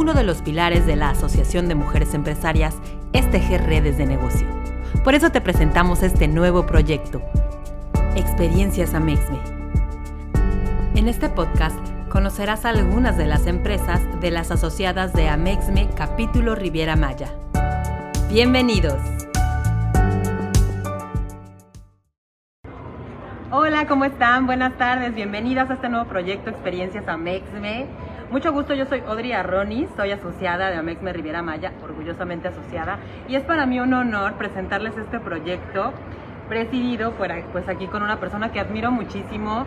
uno de los pilares de la Asociación de Mujeres Empresarias es tejer redes de negocio. Por eso te presentamos este nuevo proyecto, Experiencias Amexme. En este podcast conocerás algunas de las empresas de las asociadas de Amexme Capítulo Riviera Maya. Bienvenidos. Hola, ¿cómo están? Buenas tardes, bienvenidas a este nuevo proyecto Experiencias Amexme. Mucho gusto, yo soy Audrey Arronis, soy asociada de Amexme Riviera Maya, orgullosamente asociada, y es para mí un honor presentarles este proyecto presidido por, pues aquí con una persona que admiro muchísimo,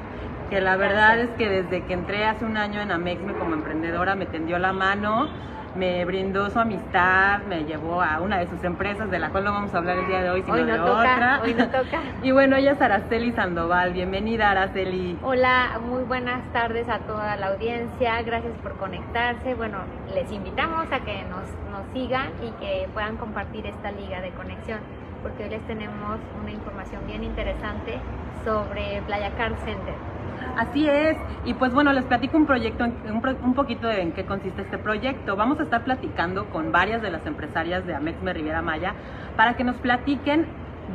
que la verdad es que desde que entré hace un año en Amexme como emprendedora me tendió la mano, me brindó su amistad, me llevó a una de sus empresas, de la cual no vamos a hablar el día de hoy, sino hoy no de toca, otra. Hoy no toca. y bueno, ella es Araceli Sandoval. Bienvenida, Araceli. Hola, muy buenas tardes a toda la audiencia. Gracias por conectarse. Bueno, les invitamos a que nos, nos sigan y que puedan compartir esta liga de conexión, porque hoy les tenemos una información bien interesante sobre Playa Car Center. Así es, y pues bueno, les platico un proyecto, un, un poquito de en qué consiste este proyecto. Vamos a estar platicando con varias de las empresarias de Amexme Riviera Maya para que nos platiquen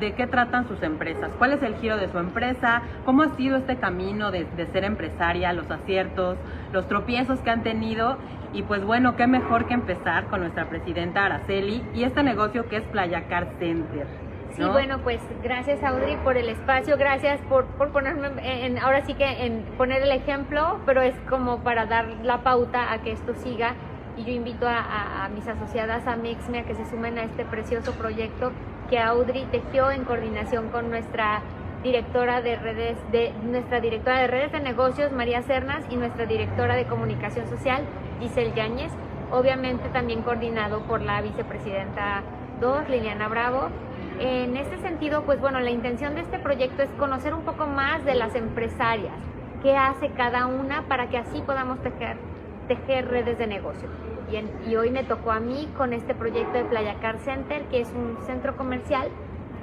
de qué tratan sus empresas, cuál es el giro de su empresa, cómo ha sido este camino de, de ser empresaria, los aciertos, los tropiezos que han tenido. Y pues bueno, qué mejor que empezar con nuestra presidenta Araceli y este negocio que es Playa Car Center. Sí, ¿no? bueno, pues gracias Audrey por el espacio, gracias por, por ponerme, en, ahora sí que en poner el ejemplo, pero es como para dar la pauta a que esto siga. Y yo invito a, a- a mis asociadas a Mixme a que se sumen a este precioso proyecto que Audrey tejió en coordinación con nuestra directora de redes de nuestra directora de redes de negocios María Cernas y nuestra directora de comunicación social Giselle Yáñez, obviamente también coordinado por la vicepresidenta 2 Liliana Bravo en este sentido, pues bueno, la intención de este proyecto es conocer un poco más de las empresarias, qué hace cada una para que así podamos tejer, redes de negocio. Y, hoy me tocó a mí con este proyecto de Playa Car Center, que es un centro comercial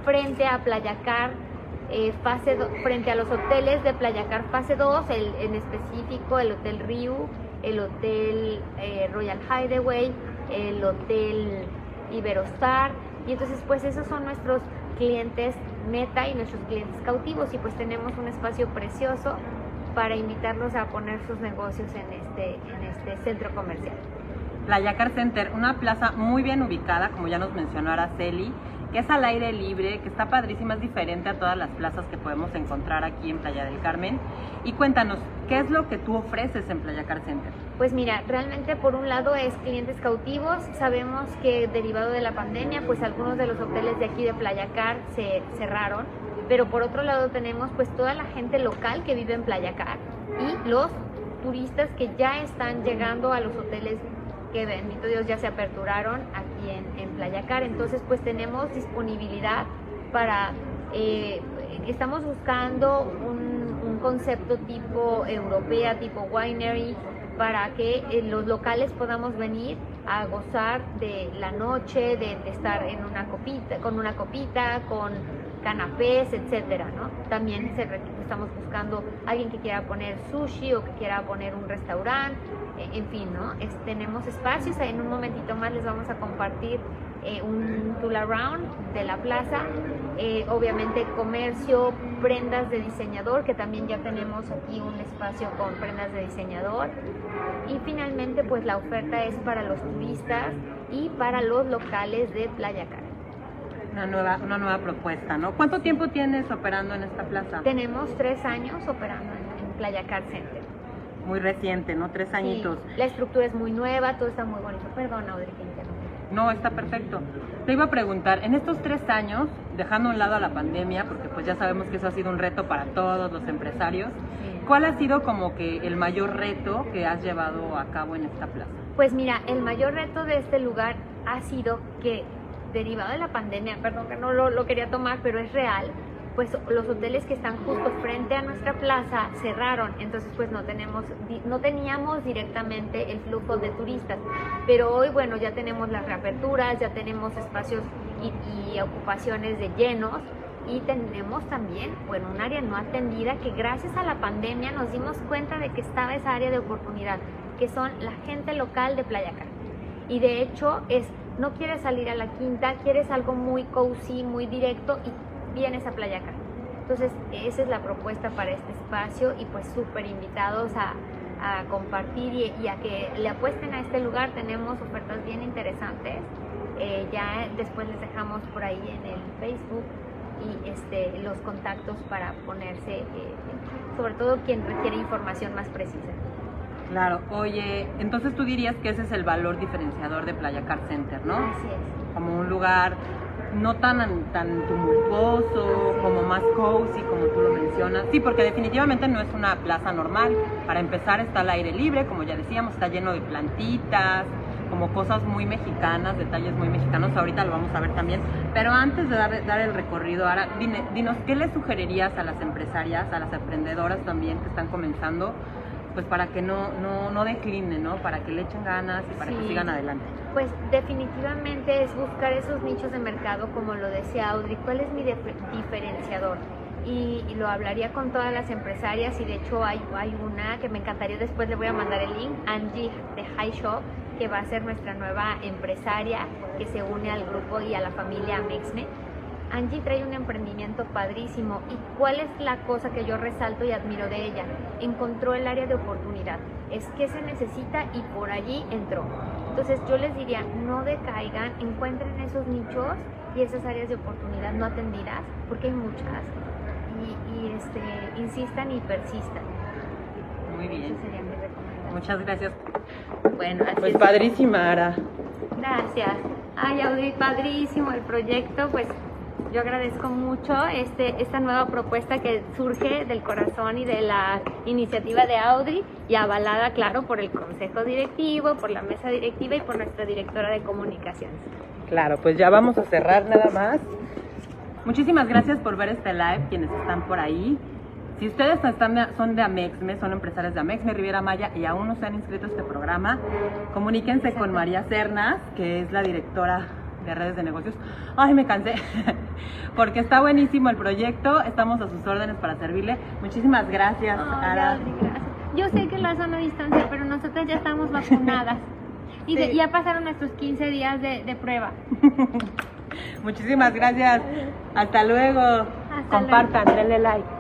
frente a Playa Car, eh, fase frente a los hoteles de Playa Car fase 2, el- en específico el Hotel Riu, el Hotel eh, Royal Hideaway, el Hotel Iberostar, y entonces pues esos son nuestros clientes meta y nuestros clientes cautivos y pues tenemos un espacio precioso para invitarlos a poner sus negocios en este, en este centro comercial. Playa Car Center, una plaza muy bien ubicada, como ya nos mencionó Araceli, que es al aire libre, que está padrísima, es diferente a todas las plazas que podemos encontrar aquí en Playa del Carmen. Y cuéntanos, ¿qué es lo que tú ofreces en Playa Car Center? Pues mira, realmente por un lado es clientes cautivos. Sabemos que derivado de la pandemia, pues algunos de los hoteles de aquí de Playa Car se cerraron. Pero por otro lado tenemos pues toda la gente local que vive en Playa Car y los turistas que ya están llegando a los hoteles que bendito Dios ya se aperturaron aquí en, en Playa Car. Entonces pues tenemos disponibilidad para... eh, estamos buscando un, concepto tipo europea, tipo winery, para que eh, los locales podamos venir a gozar de la noche, de, de estar en una copita, con una copita, con canapés, etcétera, ¿no? También estamos buscando alguien que quiera poner sushi o que quiera poner un restaurante, eh, en fin, ¿no? Es- tenemos espacios, en un momentito más les vamos a compartir eh, un tool around de la plaza, eh, obviamente comercio, prendas de diseñador, que también ya tenemos aquí un espacio con prendas de diseñador. Y finalmente, pues la oferta es para los turistas y para los locales de Playa Cara. Una nueva, una nueva propuesta, ¿no? ¿Cuánto tiempo tienes operando en esta plaza? Tenemos tres años operando en, en Playa Car Center. Muy reciente, ¿no? Tres añitos. Sí, la estructura es muy nueva, todo está muy bonito. Perdón, Audrey, que interrumpí. No, está perfecto. Te iba a preguntar, en estos tres años, dejando a un lado a la pandemia, porque pues ya sabemos que eso ha sido un reto para todos los empresarios, ¿cuál ha sido como que el mayor reto que has llevado a cabo en esta plaza? Pues mira, el mayor reto de este lugar ha sido que, derivado de la pandemia, perdón que no lo, lo quería tomar, pero es real, pues los hoteles que están justo frente a nuestra plaza cerraron, entonces pues no tenemos, no teníamos directamente el flujo de turistas, pero hoy bueno ya tenemos las reaperturas, ya tenemos espacios y, y ocupaciones de llenos y tenemos también, bueno, un área no atendida que gracias a la pandemia nos dimos cuenta de que estaba esa área de oportunidad, que son la gente local de Playa Car. Y de hecho es, no quieres salir a la quinta, quieres algo muy cozy, muy directo y vienes a Playa Acá. Entonces esa es la propuesta para este espacio y pues súper invitados a, compartir y, a que le apuesten a este lugar. Tenemos ofertas bien interesantes. Eh, ya después les dejamos por ahí en el Facebook y este, los contactos para ponerse, eh, sobre todo quien requiere información más precisa. Claro, oye, entonces tú dirías que ese es el valor diferenciador de Playa Car Center, ¿no? Así es. Como un lugar no tan, tan tumultuoso, como más cozy, como tú lo mencionas. Sí, porque definitivamente no es una plaza normal. Para empezar está al aire libre, como ya decíamos, está lleno de plantitas, como cosas muy mexicanas, detalles muy mexicanos. Ahorita lo vamos a ver también. Pero antes de dar, dar el recorrido, ahora dinos, ¿qué le sugerirías a las empresarias, a las emprendedoras también que están comenzando? Pues para que no, no, no declinen, ¿no? Para que le echen ganas y para que sigan adelante. Pues definitivamente es buscar esos nichos de mercado, como lo decía Audrey, ¿cuál es mi diferenciador? Y, lo hablaría con todas las empresarias y de hecho hay, hay una que me encantaría, después le voy a mandar el link, Angie de High Shop, que va a ser nuestra nueva empresaria que se une al grupo y a la familia Mexme Angie trae un emprendimiento padrísimo y cuál es la cosa que yo resalto y admiro de ella. Encontró el área de oportunidad, es que se necesita y por allí entró. Entonces yo les diría, no decaigan, encuentren esos nichos y esas áreas de oportunidad no atendidas, porque hay muchas, y, este, insistan y persistan. Muy bien. sería mi recomendación. Muchas gracias. Bueno, pues padrísima, Ara. Gracias. Ay, Audrey, padrísimo el proyecto, pues yo agradezco mucho este, esta nueva propuesta que surge del corazón y de la iniciativa de Audrey y avalada, claro, por el consejo directivo, por la mesa directiva y por nuestra directora de comunicaciones. Claro, pues ya vamos a cerrar nada más. Muchísimas gracias por ver este live, quienes están por ahí. Si ustedes están son de Amexme, son empresarios de Amexme Riviera Maya y aún no se han inscrito a este programa, comuníquense con María Cernas, que es la directora de redes de negocios. Ay, me cansé, porque está buenísimo el proyecto, estamos a sus órdenes para servirle. Muchísimas gracias, Ara. Yo sé que la zona distancia, pero nosotras ya estamos vacunadas y ya pasaron nuestros 15 días de, prueba. Muchísimas gracias. Hasta luego. Compartan, denle like.